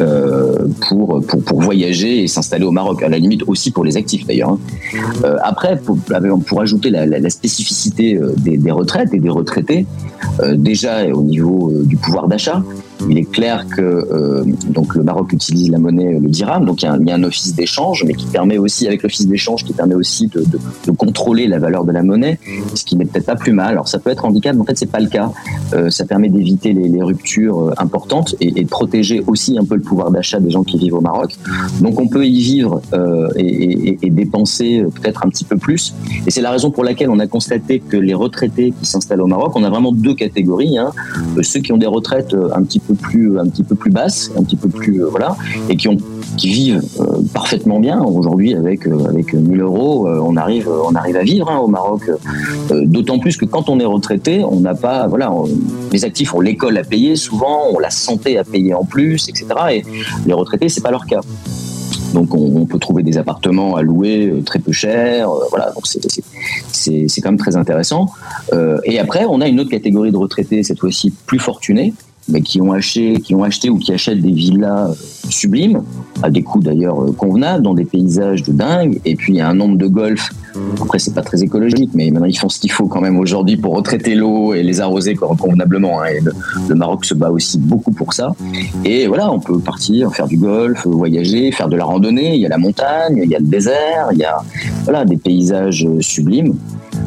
[SPEAKER 20] euh, pour, pour pour voyager et s'installer au Maroc. À la limite aussi pour les actifs d'ailleurs. hein. Euh, après, pour, ajouter la, spécificité des, retraites et des retraités, déjà au niveau du pouvoir d'achat, il est clair que euh, donc le Maroc utilise la monnaie euh, le dirham, donc il y a un, office d'échange, mais qui permet aussi, avec l'office d'échange, qui permet aussi de, contrôler la valeur de la monnaie, ce qui n'est peut-être pas plus mal. Alors ça peut être handicap, mais en fait c'est pas le cas. Euh, ça permet d'éviter les, ruptures importantes et, de protéger aussi un peu le pouvoir d'achat des gens qui vivent au Maroc. Donc on peut y vivre et, dépenser peut-être un petit peu plus. Et c'est la raison pour laquelle on a constaté que les retraités qui s'installent au Maroc, on a vraiment deux catégories. Hein. Ceux qui ont des retraites un petit peu plus, un petit peu plus basses, un petit peu plus euh, voilà, et qui ont qui vivent euh, parfaitement bien. Aujourd'hui, avec euh, avec 1000 euros, on arrive on arrive à vivre hein, au Maroc. D'autant plus que quand on est retraité, on n'a pas voilà, les actifs ont l'école à payer souvent, on la santé à payer en plus, etc. Et les retraités, c'est pas leur cas. Donc on, peut trouver des appartements à louer très peu chers, euh, voilà. Donc c'est quand même très intéressant. Et après, on a une autre catégorie de retraités cette fois-ci plus fortunés, mais qui ont acheté, ou qui achètent des villas euh, sublimes à des coûts d'ailleurs euh, convenables dans des paysages de dingue. Et puis a un nombre de golf. Après c'est pas très écologique, mais maintenant ils font ce qu'il faut quand même aujourd'hui pour retraiter l'eau et les arroser con- convenablement. hein. Et le, le Maroc se bat aussi beaucoup pour ça. Et voilà, on peut partir faire du golf, voyager, faire de la randonnée. Il y a la montagne, il y a le désert, il y a voilà des paysages euh, sublimes.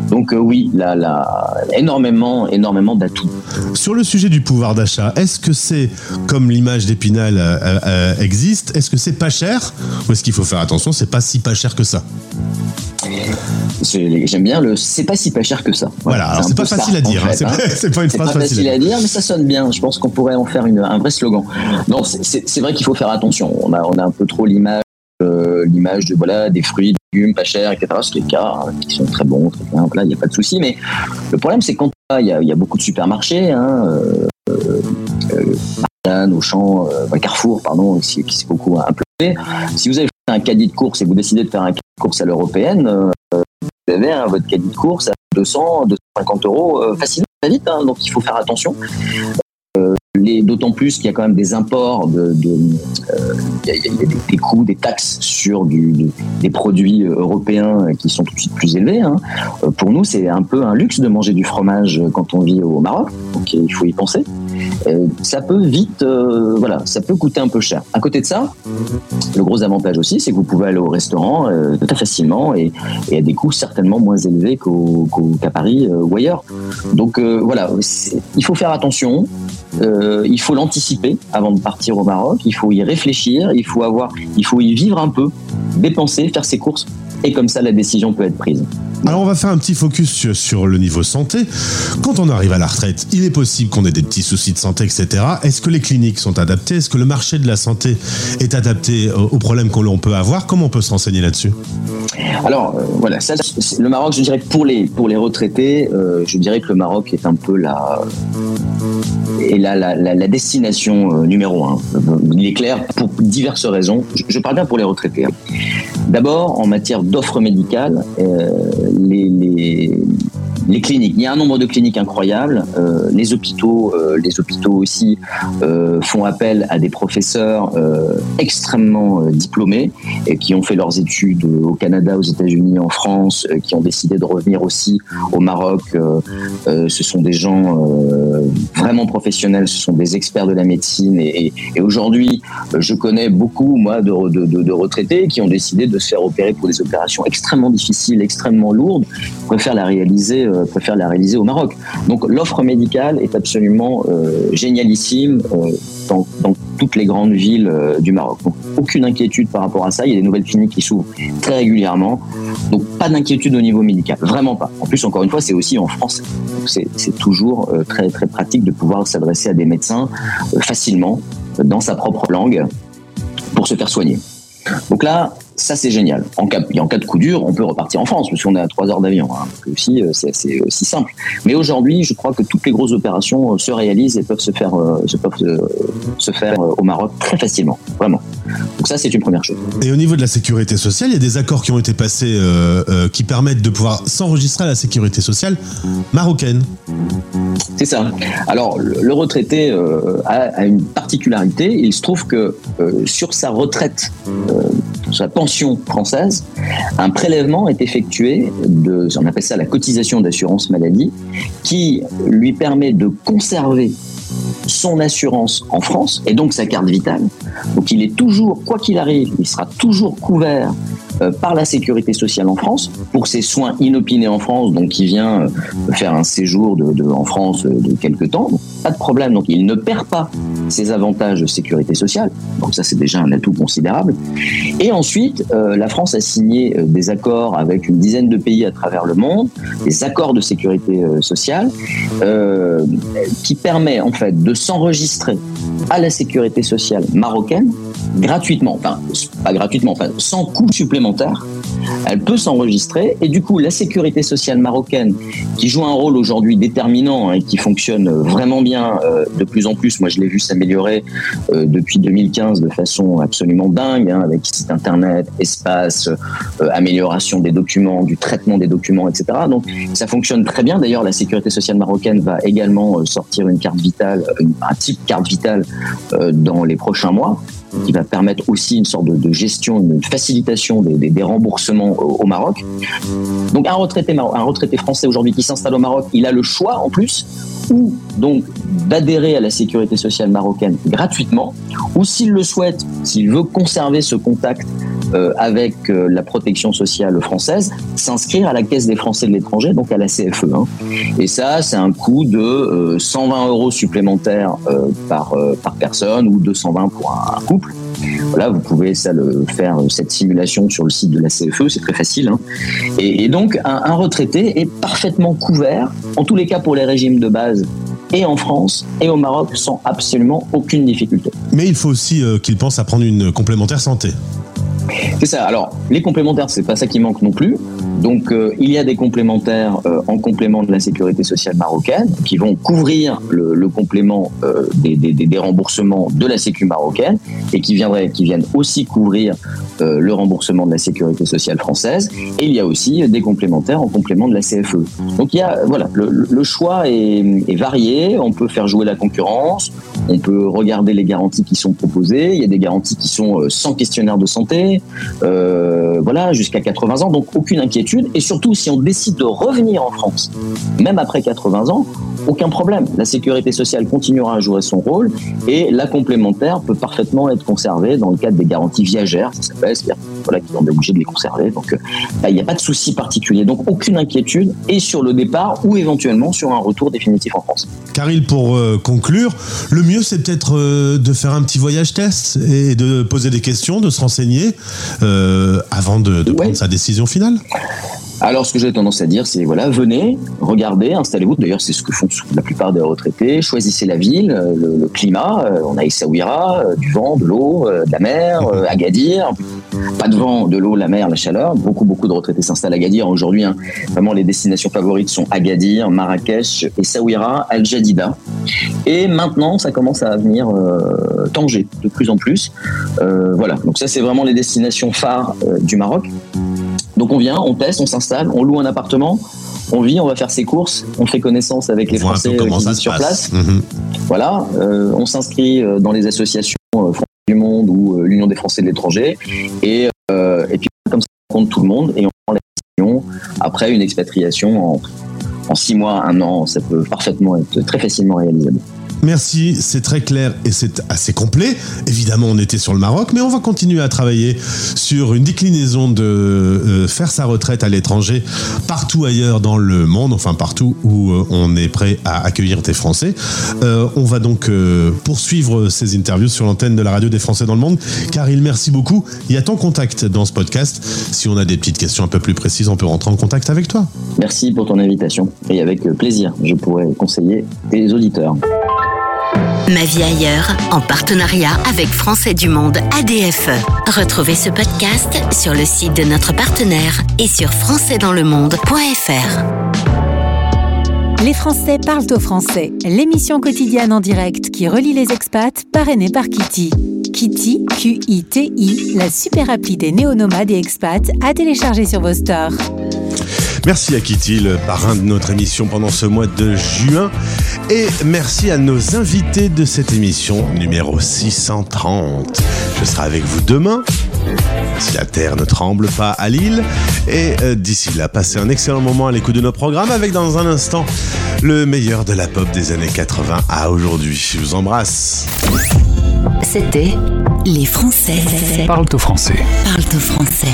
[SPEAKER 20] Donc euh, oui, là, là, énormément, énormément d'atouts.
[SPEAKER 4] Sur le sujet du pouvoir d'achat, est-ce que c'est comme l'image d'Épinal euh, euh, existe? Est-ce que c'est pas cher? Ou est-ce qu'il faut faire attention C'est pas si pas cher que ça?
[SPEAKER 20] J'aime bien le. C'est pas si pas cher que ça.
[SPEAKER 4] Voilà, c'est pas
[SPEAKER 20] ça,
[SPEAKER 4] facile à dire, hein,
[SPEAKER 20] fait,
[SPEAKER 4] c'est pas- une phrase
[SPEAKER 20] pas
[SPEAKER 4] facile
[SPEAKER 20] facile
[SPEAKER 4] à
[SPEAKER 20] dire, mais ça sonne bien. Je pense qu'on pourrait en faire une, un vrai slogan. Non, c'est- vrai qu'il faut faire attention. On a, on a un peu trop l'image, l'image de voilà des fruits, pas chers, etc. Ce qui est le cas, hein, qui sont très bons, très bien. Là, il n'y a pas de souci. Mais le problème, c'est quand il y, a, beaucoup de supermarchés. Hein, euh, euh, Auchan, euh, enfin, Carrefour, pardon, qui, s'est beaucoup implanté. Si vous avez un caddie de course et vous décidez de faire un caddie de course à l'européenne, vous avez hein, votre caddie de course à 200, 250 euros facilement, très vite. hein, donc il faut faire attention. D'autant plus qu'il y a quand même des imports, de, euh, il y a, des, coûts, des taxes sur des produits euh, européens qui sont tout de suite plus élevés. hein. Euh, Pour nous, c'est un peu un luxe de manger du fromage quand on vit au Maroc, donc il faut y penser. Ça peut vite, voilà, ça peut coûter un peu cher. À côté de ça, le gros avantage aussi, c'est que vous pouvez aller au restaurant très facilement et, à des coûts certainement moins élevés qu'à Paris ou ailleurs. Donc voilà, il faut faire attention. Euh, il faut l'anticiper avant de partir au Maroc. Il faut y réfléchir. Il faut avoir, il faut y vivre un peu, dépenser, faire ses courses, et comme ça la décision peut être prise.
[SPEAKER 4] Alors on va faire un petit focus sur, sur le niveau santé. Quand on arrive à la retraite, il est possible qu'on ait des petits soucis de santé, etc. Est-ce que les cliniques sont adaptées? Est-ce que le marché de la santé est adapté aux problèmes que l'on peut avoir? Comment on peut se renseigner là-dessus?
[SPEAKER 20] Alors euh, voilà, ça, le Maroc, je dirais que pour les pour les retraités, euh, je dirais que le Maroc est un peu la est la, la, destination euh, numéro un. Il est clair pour diverses raisons. Je, parle bien pour les retraités. hein. D'abord, en matière d'offres médicales, euh, les les cliniques, il y a un nombre de cliniques incroyables. Euh, les hôpitaux, euh, les hôpitaux aussi euh, font appel à des professeurs euh, extrêmement diplômés et qui ont fait leurs études au Canada, aux États-Unis, en France, qui ont décidé de revenir aussi au Maroc. Ce sont des gens vraiment professionnels, ce sont des experts de la médecine. Et, aujourd'hui, je connais beaucoup, moi, de, de- de- de retraités qui ont décidé de se faire opérer pour des opérations extrêmement difficiles, extrêmement lourdes, préfèrent la réaliser, euh, préfèrent la réaliser au Maroc. Donc l'offre médicale est absolument euh, génialissime euh, dans, toutes les grandes villes euh, du Maroc. Donc aucune inquiétude par rapport à ça. Il y a des nouvelles cliniques qui s'ouvrent très régulièrement. Donc pas d'inquiétude au niveau médical, vraiment pas. En plus, encore une fois, c'est aussi en français. C'est toujours très très pratique de pouvoir s'adresser à des médecins facilement dans sa propre langue pour se faire soigner. Donc là, ça c'est génial. En cas, et en cas de coup dur, on peut repartir en France parce qu'on est à trois heures d'avion. Hein. Aussi, euh, c'est aussi simple. Mais aujourd'hui, je crois que toutes les grosses opérations euh, se réalisent et peuvent se faire, euh, se peuvent se faire au Maroc très facilement, vraiment. Donc ça, c'est une première chose.
[SPEAKER 4] Et au niveau de la sécurité sociale, il y a des accords qui ont été passés euh, euh, qui permettent de pouvoir s'enregistrer à la sécurité sociale marocaine.
[SPEAKER 20] C'est ça. Alors, le, retraité euh, a, a une particularité. Il se trouve que sur sa retraite, sa pension française, un prélèvement est effectué de, on appelle ça la cotisation d'assurance maladie, qui lui permet de conserver son assurance en France et donc sa carte vitale. Donc il est toujours, quoi qu'il arrive, il sera toujours couvert euh, par la sécurité sociale en France pour ses soins inopinés en France. Donc il vient euh, faire un séjour en France euh, de quelques temps. Pas de problème. Donc il ne perd pas ses avantages de sécurité sociale. Donc ça c'est déjà un atout considérable. Et ensuite, la France a signé des accords avec une dizaine de pays à travers le monde, des accords de sécurité sociale, qui permet en fait de s'enregistrer à la sécurité sociale marocaine gratuitement, enfin pas gratuitement, enfin sans coût supplémentaire. Elle peut s'enregistrer et du coup la sécurité sociale marocaine qui joue un rôle aujourd'hui déterminant et qui fonctionne vraiment bien euh, de plus en plus. Moi je l'ai vu s'améliorer euh, depuis 2015 de façon absolument dingue hein, avec site internet, espace, euh, amélioration des documents, du traitement des documents, etc. Donc ça fonctionne très bien. D'ailleurs la sécurité sociale marocaine va également sortir une carte vitale, un type carte vitale dans les prochains mois qui va permettre aussi une sorte de, gestion, une facilitation des, remboursements au, Maroc. Donc un retraité, maro- un retraité français aujourd'hui qui s'installe au Maroc, il a le choix en plus ou donc d'adhérer à la sécurité sociale marocaine gratuitement, ou s'il le souhaite, s'il veut conserver ce contact euh, avec euh, la protection sociale française, s'inscrire à la Caisse des Français de l'étranger, donc à la CFE. hein. Et ça, c'est un coût de euh, 120 euros supplémentaires euh, par, euh, personne ou 220 pour un, couple. Voilà, vous pouvez faire euh, cette simulation sur le site de la CFE, c'est très facile. hein. Et, donc un, retraité est parfaitement couvert, en tous les cas pour les régimes de base, et en France et au Maroc sans absolument aucune difficulté.
[SPEAKER 4] Mais il faut aussi euh, qu'il pense à prendre une complémentaire santé.
[SPEAKER 20] C'est ça. Alors, les complémentaires, c'est pas ça qui manque non plus. Donc, euh, il y a des complémentaires euh, en complément de la sécurité sociale marocaine qui vont couvrir le, complément euh, des, remboursements de la Sécu marocaine et qui viendraient, qui viennent aussi couvrir le remboursement de la sécurité sociale française. Et il y a aussi des complémentaires en complément de la CFE. Donc, il y a, voilà, le, choix est, varié. On peut faire jouer la concurrence. On peut regarder les garanties qui sont proposées. Il y a des garanties qui sont sans questionnaire de santé, euh, voilà, jusqu'à 80 ans, donc aucune inquiétude. Et surtout, si on décide de revenir en France, même après 80 ans, aucun problème. La sécurité sociale continuera à jouer son rôle et la complémentaire peut parfaitement être conservée dans le cadre des garanties viagères, ça s'appelle, voilà, qu'on est obligé de les conserver. Donc, euh, là, il n'y a pas de souci particulier. Donc, aucune inquiétude et sur le départ ou éventuellement sur un retour définitif en France.
[SPEAKER 4] Caril, pour euh, conclure, le mieux c'est peut-être euh, de faire un petit voyage test et de poser des questions, de se renseigner euh, avant de, de prendre sa décision finale.
[SPEAKER 20] Alors, ce que j'ai tendance à dire, c'est voilà, venez, regardez, installez-vous. D'ailleurs, c'est ce que font la plupart des retraités. Choisissez la ville, le, le climat. On a Essaouira, du vent, de l'eau, de la mer, euh, Agadir. Pas de vent, de l'eau, la mer, la chaleur. Beaucoup, beaucoup de retraités s'installent à Agadir. Aujourd'hui, hein, vraiment, les destinations favorites sont Agadir, Marrakech, Essaouira, Al Jadida. Et maintenant, ça commence à venir euh, Tanger de plus en plus. Euh, voilà. Donc ça, c'est vraiment les destinations phares euh, du Maroc. Donc on vient, on teste, on s'installe, on loue un appartement, on vit, on va faire ses courses, on fait connaissance avec les Français qui vivent sur
[SPEAKER 4] passe.
[SPEAKER 20] place.
[SPEAKER 4] Mhm.
[SPEAKER 20] Voilà, euh, on s'inscrit dans les associations du Monde ou euh, l'Union des Français de l'étranger et, euh, et puis comme ça on compte tout le monde et on prend la décision après une expatriation en, en six mois, un an, ça peut parfaitement être très facilement réalisable.
[SPEAKER 4] Merci, c'est très clair et c'est assez complet. Évidemment, on était sur le Maroc, mais on va continuer à travailler sur une déclinaison de euh, faire sa retraite à l'étranger partout ailleurs dans le monde, enfin partout où euh, on est prêt à accueillir des Français. Euh, on va donc poursuivre ces interviews sur l'antenne de la radio des Français dans le monde. Caril, merci beaucoup. Il y a ton contact dans ce podcast. Si on a des petites questions un peu plus précises, on peut rentrer en contact avec toi.
[SPEAKER 20] Merci pour ton invitation et avec plaisir, je pourrais conseiller tes auditeurs.
[SPEAKER 19] Ma vie ailleurs, en partenariat avec Français du Monde ADFE. Retrouvez ce podcast sur le site de notre partenaire et sur françaisdanslemonde.fr.
[SPEAKER 1] Les Français parlent au français, l'émission quotidienne en direct qui relie les expats, parrainée par Kitty. Kitty, Q-I-T-I, la super appli des néonomades et expats à télécharger sur vos stores.
[SPEAKER 4] Merci à Kitty, le parrain de notre émission pendant ce mois de juin. Et merci à nos invités de cette émission numéro 630. Je serai avec vous demain, si la terre ne tremble pas à Lille. Et euh, d'ici là, passez un excellent moment à l'écoute de nos programmes avec dans un instant le meilleur de la pop des années 80 à aujourd'hui. Je vous embrasse.
[SPEAKER 19] C'était Les Français
[SPEAKER 3] Parle au français.
[SPEAKER 19] parlent au français.